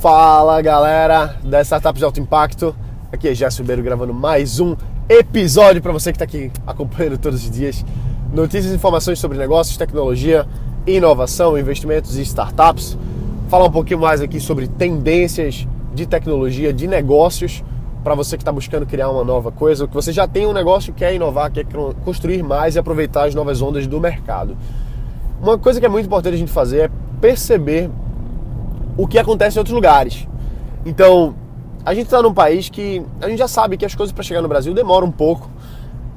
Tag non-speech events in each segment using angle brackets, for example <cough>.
Fala galera da Startup de Alto Impacto, aqui é Jéssica Ribeiro gravando mais um episódio para você que está aqui acompanhando todos os dias. Notícias e informações sobre negócios, tecnologia, inovação, investimentos e startups. Falar um pouquinho mais aqui sobre tendências de tecnologia, de negócios, para você que está buscando criar uma nova coisa, que você já tem um negócio, quer inovar, quer construir mais e aproveitar as novas ondas do mercado. Uma coisa que é muito importante a gente fazer é perceber o que acontece em outros lugares. Então, a gente está num país que a gente já sabe que as coisas para chegar no Brasil demoram um pouco.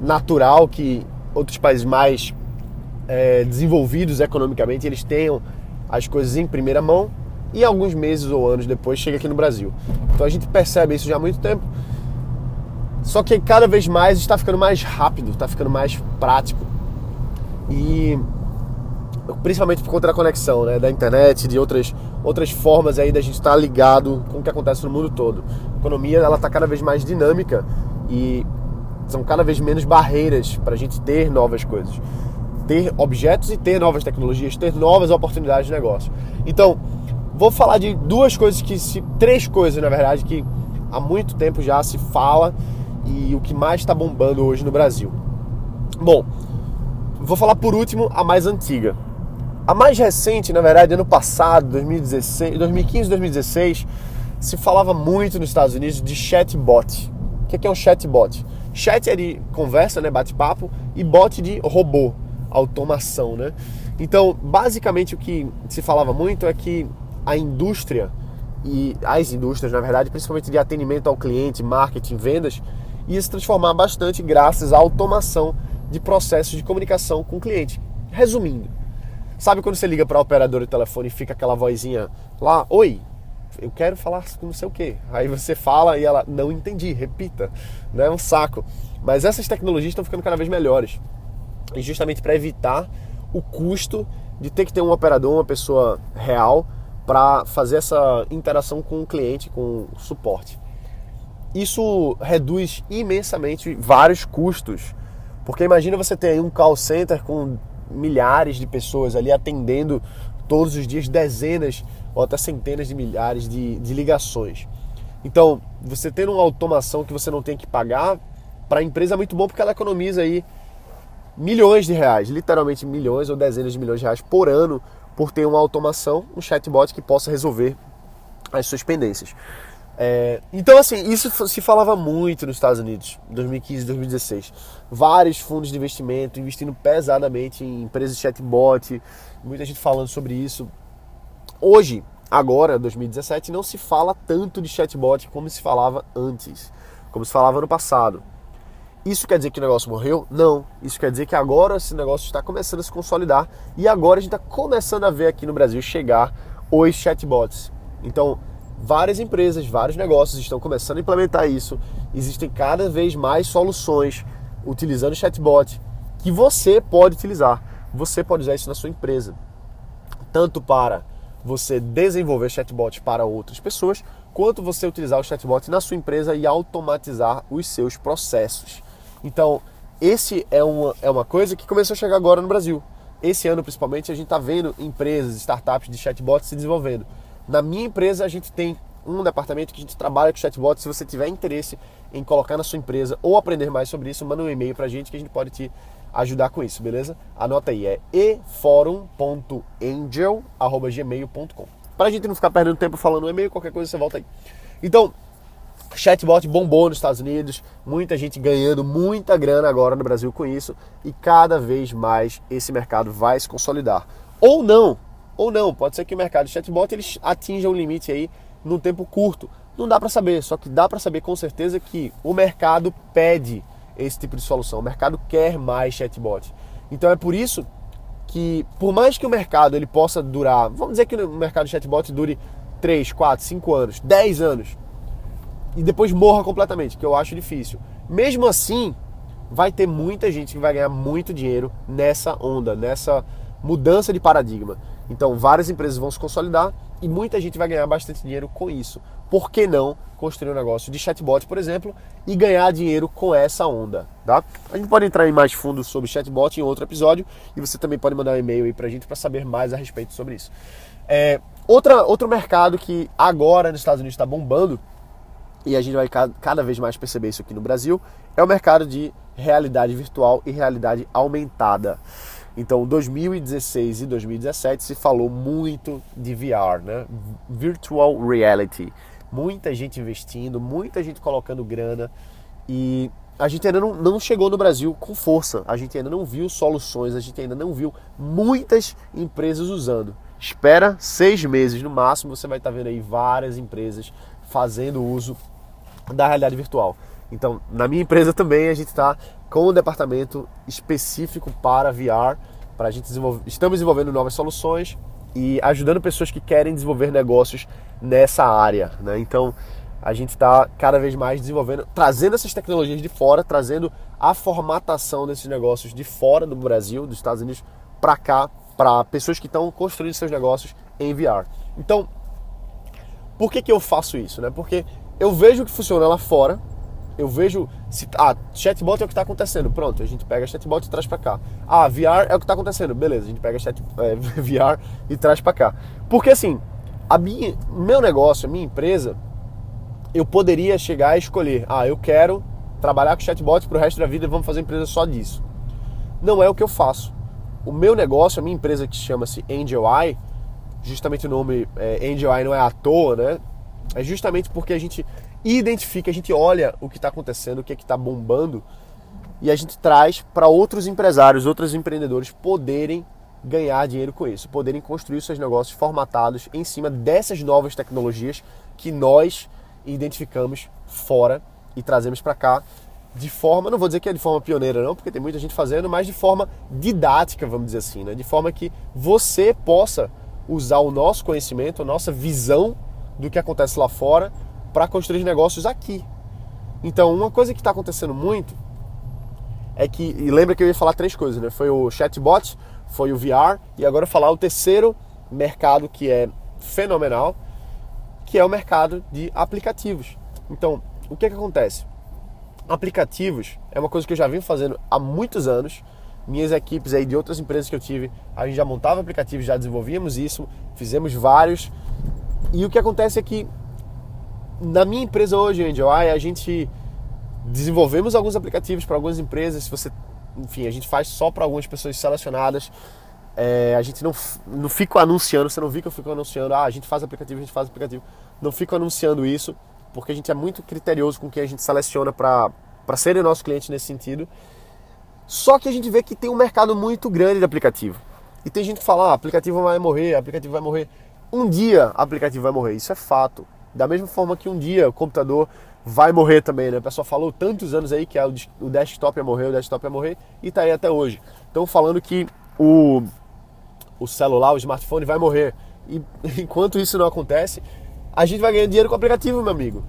Natural que outros países mais é, desenvolvidos economicamente eles tenham as coisas em primeira mão e alguns meses ou anos depois chega aqui no Brasil. Então a gente percebe isso já há muito tempo. Só que cada vez mais está ficando mais rápido, está ficando mais prático. E principalmente por conta da conexão, né, da internet, de outras, outras formas aí da gente estar ligado com o que acontece no mundo todo. A economia ela está cada vez mais dinâmica e são cada vez menos barreiras para a gente ter novas coisas, ter objetos e ter novas tecnologias, ter novas oportunidades de negócio. Então, vou falar de duas coisas que se três coisas na verdade que há muito tempo já se fala e o que mais está bombando hoje no Brasil. Bom, vou falar por último a mais antiga, a mais recente, na verdade, ano passado, 2016, 2015, 2016, se falava muito nos Estados Unidos de chatbot. O que é um chatbot? Chat é de conversa, né, bate-papo, e bot de robô, automação, né? Então, basicamente o que se falava muito é que a indústria e as indústrias, na verdade, principalmente de atendimento ao cliente, marketing, vendas, ia se transformar bastante graças à automação de processos de comunicação com o cliente. Resumindo, Sabe quando você liga para a operadora de telefone e fica aquela vozinha lá, oi, eu quero falar com não sei o quê. Aí você fala e ela, não entendi, repita. Não é um saco. Mas essas tecnologias estão ficando cada vez melhores. E justamente para evitar o custo de ter que ter um operador, uma pessoa real, para fazer essa interação com o cliente, com o suporte. Isso reduz imensamente vários custos. Porque imagina você ter um call center com milhares de pessoas ali atendendo todos os dias dezenas ou até centenas de milhares de, de ligações. Então, você tendo uma automação que você não tem que pagar, para a empresa é muito bom porque ela economiza aí milhões de reais, literalmente milhões ou dezenas de milhões de reais por ano por ter uma automação, um chatbot que possa resolver as suas pendências. É, então, assim, isso se falava muito nos Estados Unidos, 2015, 2016. Vários fundos de investimento investindo pesadamente em empresas de chatbot, muita gente falando sobre isso. Hoje, agora, 2017, não se fala tanto de chatbot como se falava antes, como se falava no passado. Isso quer dizer que o negócio morreu? Não. Isso quer dizer que agora esse negócio está começando a se consolidar e agora a gente está começando a ver aqui no Brasil chegar os chatbots. Então, várias empresas, vários negócios estão começando a implementar isso. Existem cada vez mais soluções utilizando chatbot que você pode utilizar. Você pode usar isso na sua empresa, tanto para você desenvolver chatbot para outras pessoas, quanto você utilizar o chatbot na sua empresa e automatizar os seus processos. Então, esse é uma, é uma coisa que começou a chegar agora no Brasil. Esse ano, principalmente, a gente está vendo empresas, startups de chatbots se desenvolvendo. Na minha empresa, a gente tem um departamento que a gente trabalha com chatbot. Se você tiver interesse em colocar na sua empresa ou aprender mais sobre isso, manda um e-mail para a gente que a gente pode te ajudar com isso, beleza? Anota aí, é eforum.angel.gmail.com Para a gente não ficar perdendo tempo falando e-mail, qualquer coisa você volta aí. Então, chatbot bombou nos Estados Unidos, muita gente ganhando muita grana agora no Brasil com isso e cada vez mais esse mercado vai se consolidar. Ou não, ou não. Pode ser que o mercado de chatbot eles atinja um limite aí num tempo curto. Não dá para saber, só que dá para saber com certeza que o mercado pede esse tipo de solução. O mercado quer mais chatbot. Então é por isso que, por mais que o mercado ele possa durar, vamos dizer que o mercado de chatbot dure 3, 4, 5 anos, 10 anos, e depois morra completamente, que eu acho difícil. Mesmo assim, vai ter muita gente que vai ganhar muito dinheiro nessa onda, nessa mudança de paradigma. Então, várias empresas vão se consolidar e muita gente vai ganhar bastante dinheiro com isso. Por que não construir um negócio de chatbot, por exemplo, e ganhar dinheiro com essa onda, tá? A gente pode entrar em mais fundo sobre chatbot em outro episódio e você também pode mandar um e-mail aí pra gente para saber mais a respeito sobre isso. É, Outra, outro mercado que agora nos Estados Unidos está bombando, e a gente vai cada vez mais perceber isso aqui no Brasil, é o mercado de realidade virtual e realidade aumentada. Então, 2016 e 2017 se falou muito de VR, né? Virtual Reality. Muita gente investindo, muita gente colocando grana e a gente ainda não, não chegou no Brasil com força. A gente ainda não viu soluções, a gente ainda não viu muitas empresas usando. Espera seis meses no máximo, você vai estar vendo aí várias empresas fazendo uso da realidade virtual. Então, na minha empresa também a gente está com um departamento específico para VR, para a gente desenvolver. Estamos desenvolvendo novas soluções e ajudando pessoas que querem desenvolver negócios nessa área. Né? Então, a gente está cada vez mais desenvolvendo, trazendo essas tecnologias de fora, trazendo a formatação desses negócios de fora do Brasil, dos Estados Unidos, para cá, para pessoas que estão construindo seus negócios em VR. Então, por que, que eu faço isso? Né? Porque eu vejo que funciona lá fora, eu vejo se ah, chatbot é o que está acontecendo, pronto, a gente pega chatbot e traz para cá. Ah, VR é o que está acontecendo, beleza, a gente pega chat, <laughs> é, VR e traz para cá. Porque assim, a minha, meu negócio, a minha empresa, eu poderia chegar e escolher, ah, eu quero trabalhar com chatbot para o resto da vida e vamos fazer empresa só disso. Não é o que eu faço. O meu negócio, a minha empresa que chama-se Angel Eye, justamente o nome é, Angel Eye não é à toa, né? É justamente porque a gente identifica, a gente olha o que está acontecendo, o que é está bombando e a gente traz para outros empresários, outros empreendedores poderem ganhar dinheiro com isso, poderem construir seus negócios formatados em cima dessas novas tecnologias que nós identificamos fora e trazemos para cá de forma, não vou dizer que é de forma pioneira não, porque tem muita gente fazendo, mas de forma didática, vamos dizer assim, né? de forma que você possa usar o nosso conhecimento, a nossa visão do que acontece lá fora para construir negócios aqui. Então, uma coisa que está acontecendo muito é que, e lembra que eu ia falar três coisas, né? Foi o chatbot, foi o VR e agora falar o terceiro mercado que é fenomenal, que é o mercado de aplicativos. Então, o que, que acontece? Aplicativos é uma coisa que eu já vim fazendo há muitos anos. Minhas equipes aí de outras empresas que eu tive, a gente já montava aplicativos, já desenvolvíamos isso, fizemos vários. E o que acontece é que na minha empresa hoje, Angel a gente desenvolvemos alguns aplicativos para algumas empresas. Se você, enfim, a gente faz só para algumas pessoas selecionadas. É, a gente não, não fica anunciando, você não viu que eu fico anunciando, ah, a gente faz aplicativo, a gente faz aplicativo. Não fico anunciando isso, porque a gente é muito criterioso com quem a gente seleciona para serem nosso cliente nesse sentido. Só que a gente vê que tem um mercado muito grande de aplicativo. E tem gente que fala, ah, aplicativo vai morrer, aplicativo vai morrer. Um dia aplicativo vai morrer, isso é fato. Da mesma forma que um dia o computador vai morrer também, né? O pessoal falou tantos anos aí que o desktop ia morrer, o desktop ia morrer e tá aí até hoje. Estão falando que o, o celular, o smartphone vai morrer. E <laughs> enquanto isso não acontece, a gente vai ganhando dinheiro com o aplicativo, meu amigo.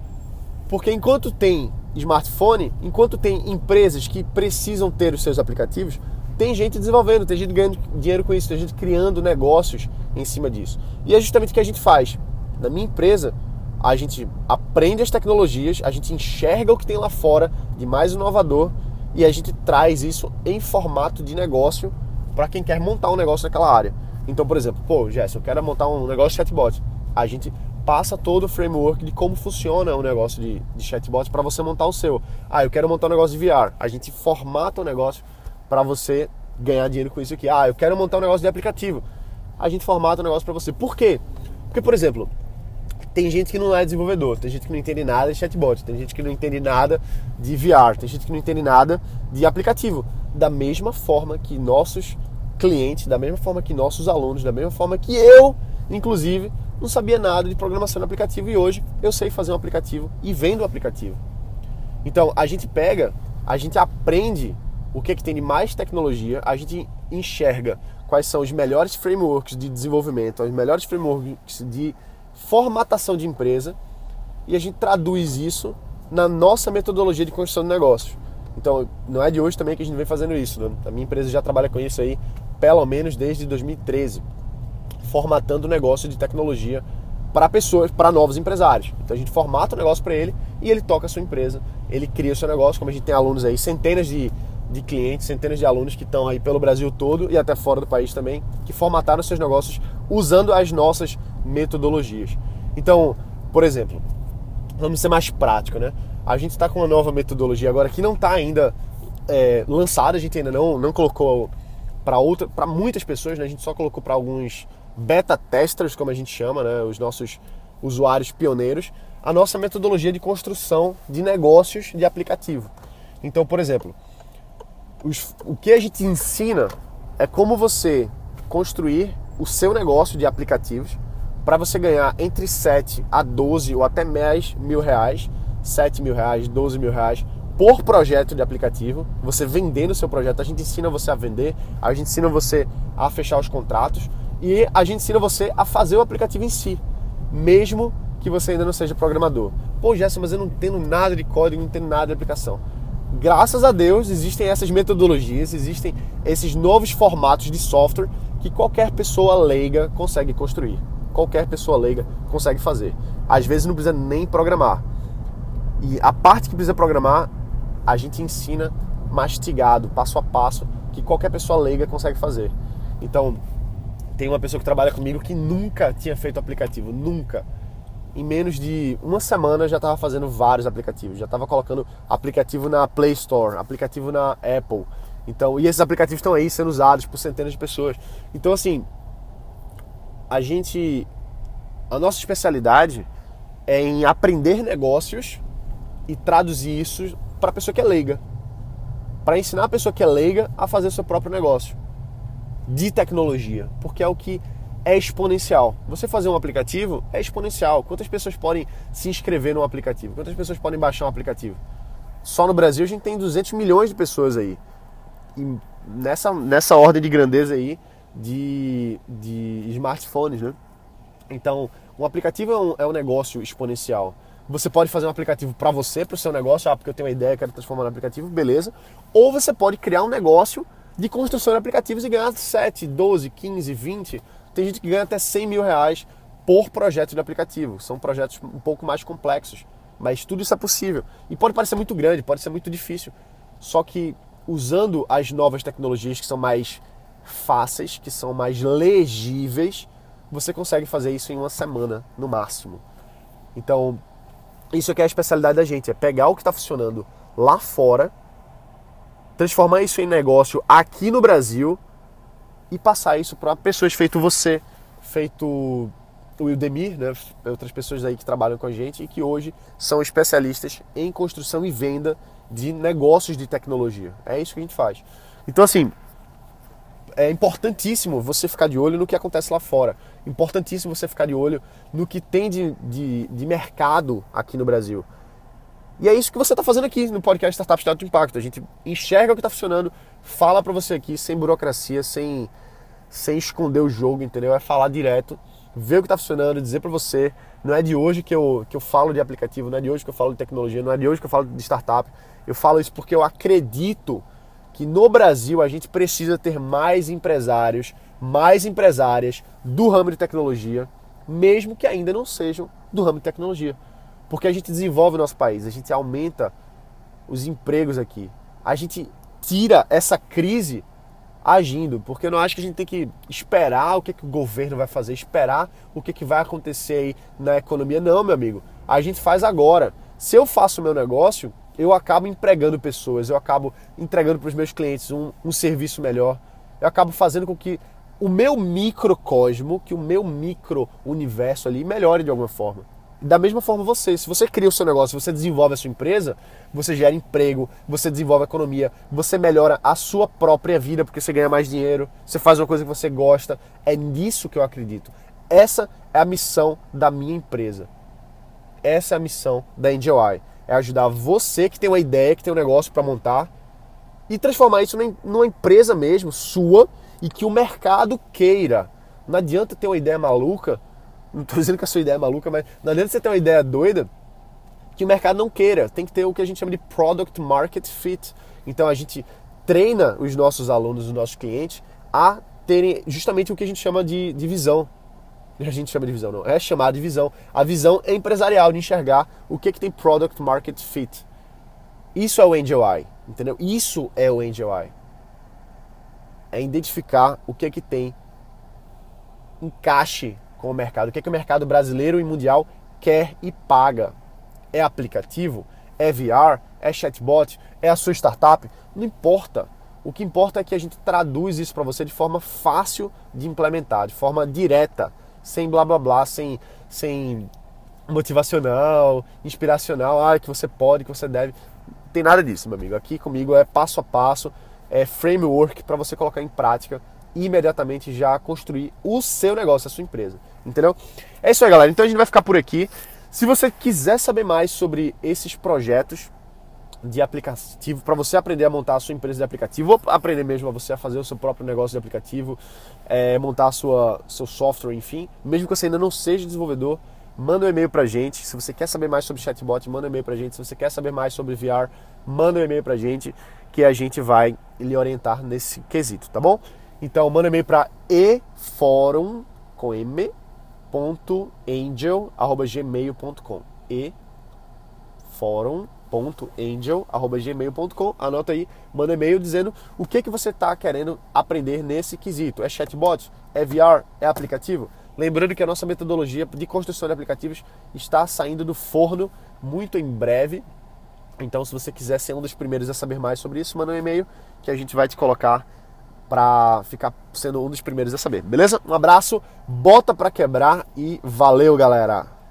Porque enquanto tem smartphone, enquanto tem empresas que precisam ter os seus aplicativos, tem gente desenvolvendo, tem gente ganhando dinheiro com isso, tem gente criando negócios em cima disso. E é justamente o que a gente faz. Na minha empresa, a gente aprende as tecnologias, a gente enxerga o que tem lá fora de mais inovador e a gente traz isso em formato de negócio para quem quer montar um negócio naquela área. Então, por exemplo, pô, Jess, eu quero montar um negócio de chatbot. A gente passa todo o framework de como funciona um negócio de, de chatbot para você montar o seu. Ah, eu quero montar um negócio de VR. A gente formata o negócio para você ganhar dinheiro com isso aqui. Ah, eu quero montar um negócio de aplicativo. A gente formata o negócio para você. Por quê? Porque, por exemplo, tem gente que não é desenvolvedor, tem gente que não entende nada de chatbot, tem gente que não entende nada de VR, tem gente que não entende nada de aplicativo. Da mesma forma que nossos clientes, da mesma forma que nossos alunos, da mesma forma que eu, inclusive, não sabia nada de programação de aplicativo e hoje eu sei fazer um aplicativo e vendo o aplicativo. Então a gente pega, a gente aprende o que, é que tem de mais tecnologia, a gente enxerga quais são os melhores frameworks de desenvolvimento, os melhores frameworks de formatação de empresa e a gente traduz isso na nossa metodologia de construção de negócios. Então, não é de hoje também que a gente vem fazendo isso. Né? A minha empresa já trabalha com isso aí pelo menos desde 2013, formatando negócio de tecnologia para pessoas, para novos empresários. Então a gente formata o negócio para ele e ele toca a sua empresa, ele cria o seu negócio, como a gente tem alunos aí, centenas de, de clientes, centenas de alunos que estão aí pelo Brasil todo e até fora do país também, que formataram seus negócios usando as nossas metodologias. Então, por exemplo, vamos ser mais prático, né? A gente está com uma nova metodologia agora que não está ainda é, lançada, a gente ainda não, não colocou para outra, para muitas pessoas, né? A gente só colocou para alguns beta testers, como a gente chama, né? Os nossos usuários pioneiros, a nossa metodologia de construção de negócios de aplicativo. Então, por exemplo, os, o que a gente ensina é como você construir o seu negócio de aplicativos para você ganhar entre 7 a 12 ou até mais mil reais, 7 mil reais, 12 mil reais por projeto de aplicativo, você vendendo seu projeto, a gente ensina você a vender, a gente ensina você a fechar os contratos e a gente ensina você a fazer o aplicativo em si, mesmo que você ainda não seja programador. Pô, Gerson, mas eu não entendo nada de código, não entendo nada de aplicação. Graças a Deus existem essas metodologias, existem esses novos formatos de software que qualquer pessoa leiga consegue construir. Qualquer pessoa leiga consegue fazer. Às vezes não precisa nem programar. E a parte que precisa programar, a gente ensina mastigado, passo a passo, que qualquer pessoa leiga consegue fazer. Então, tem uma pessoa que trabalha comigo que nunca tinha feito aplicativo, nunca. Em menos de uma semana já estava fazendo vários aplicativos, já estava colocando aplicativo na Play Store, aplicativo na Apple. Então, e esses aplicativos estão aí sendo usados por centenas de pessoas. Então, assim, a gente a nossa especialidade é em aprender negócios e traduzir isso para a pessoa que é leiga. Para ensinar a pessoa que é leiga a fazer seu próprio negócio de tecnologia, porque é o que é exponencial. Você fazer um aplicativo é exponencial. Quantas pessoas podem se inscrever num aplicativo? Quantas pessoas podem baixar um aplicativo? Só no Brasil a gente tem 200 milhões de pessoas aí. E nessa, nessa ordem de grandeza aí de, de smartphones, né? Então, um aplicativo é um, é um negócio exponencial. Você pode fazer um aplicativo para você, para o seu negócio, ah, porque eu tenho uma ideia, quero transformar no aplicativo, beleza. Ou você pode criar um negócio de construção de aplicativos e ganhar 7, 12, 15, 20. Tem gente que ganha até 100 mil reais por projeto de aplicativo. São projetos um pouco mais complexos, mas tudo isso é possível. E pode parecer muito grande, pode ser muito difícil. Só que usando as novas tecnologias que são mais fáceis, que são mais legíveis, você consegue fazer isso em uma semana no máximo. Então, isso aqui é a especialidade da gente, é pegar o que está funcionando lá fora, transformar isso em negócio aqui no Brasil e passar isso para pessoas feito você, feito o Ildemir, né? outras pessoas aí que trabalham com a gente e que hoje são especialistas em construção e venda de negócios de tecnologia. É isso que a gente faz. Então assim, é importantíssimo você ficar de olho no que acontece lá fora. Importantíssimo você ficar de olho no que tem de, de, de mercado aqui no Brasil. E é isso que você está fazendo aqui no podcast Startup Alto Impacto. A gente enxerga o que está funcionando, fala para você aqui sem burocracia, sem, sem esconder o jogo, entendeu? É falar direto, ver o que está funcionando, dizer para você. Não é de hoje que eu, que eu falo de aplicativo, não é de hoje que eu falo de tecnologia, não é de hoje que eu falo de startup. Eu falo isso porque eu acredito que no Brasil a gente precisa ter mais empresários, mais empresárias do ramo de tecnologia, mesmo que ainda não sejam do ramo de tecnologia. Porque a gente desenvolve o nosso país, a gente aumenta os empregos aqui, a gente tira essa crise agindo, porque eu não acho que a gente tem que esperar o que, que o governo vai fazer, esperar o que, que vai acontecer aí na economia. Não, meu amigo, a gente faz agora. Se eu faço o meu negócio, eu acabo empregando pessoas, eu acabo entregando para os meus clientes um, um, serviço melhor, eu acabo fazendo com que o meu microcosmo, que o meu micro universo ali melhore de alguma forma. Da mesma forma você, se você cria o seu negócio, você desenvolve a sua empresa, você gera emprego, você desenvolve a economia, você melhora a sua própria vida porque você ganha mais dinheiro, você faz uma coisa que você gosta. É nisso que eu acredito. Essa é a missão da minha empresa. Essa é a missão da Angel Eye é ajudar você que tem uma ideia, que tem um negócio para montar e transformar isso numa empresa mesmo, sua, e que o mercado queira. Não adianta ter uma ideia maluca, não estou dizendo que a sua ideia é maluca, mas não adianta você ter uma ideia doida que o mercado não queira. Tem que ter o que a gente chama de product market fit. Então a gente treina os nossos alunos, os nossos clientes a terem justamente o que a gente chama de, de visão a gente chama de visão, não. É chamada de visão. A visão é empresarial de enxergar o que, que tem product market fit. Isso é o Angel Eye, entendeu? Isso é o Angel Eye. É identificar o que que tem encaixe com o mercado. O que, é que o mercado brasileiro e mundial quer e paga? É aplicativo? É VR? É chatbot? É a sua startup? Não importa. O que importa é que a gente traduz isso para você de forma fácil de implementar, de forma direta, sem blá blá blá, sem, sem motivacional, inspiracional, ah, que você pode, que você deve. Não tem nada disso, meu amigo. Aqui comigo é passo a passo, é framework para você colocar em prática e imediatamente já construir o seu negócio, a sua empresa. Entendeu? É isso aí, galera. Então a gente vai ficar por aqui. Se você quiser saber mais sobre esses projetos de aplicativo, para você aprender a montar a sua empresa de aplicativo, ou aprender mesmo a você a fazer o seu próprio negócio de aplicativo, é, montar a sua, seu software, enfim, mesmo que você ainda não seja desenvolvedor, manda um e-mail pra gente. Se você quer saber mais sobre chatbot, manda um e-mail pra gente. Se você quer saber mais sobre VR, manda um e-mail pra gente que a gente vai lhe orientar nesse quesito, tá bom? Então manda um e-mail para eforum com m angel@gmail.com e forum.angel@gmail.com. Anota aí, manda e-mail dizendo o que que você está querendo aprender nesse quesito. É chatbot? É VR? É aplicativo? Lembrando que a nossa metodologia de construção de aplicativos está saindo do forno muito em breve. Então, se você quiser ser um dos primeiros a saber mais sobre isso, manda um e-mail que a gente vai te colocar para ficar sendo um dos primeiros a saber. Beleza? Um abraço, bota para quebrar e valeu, galera.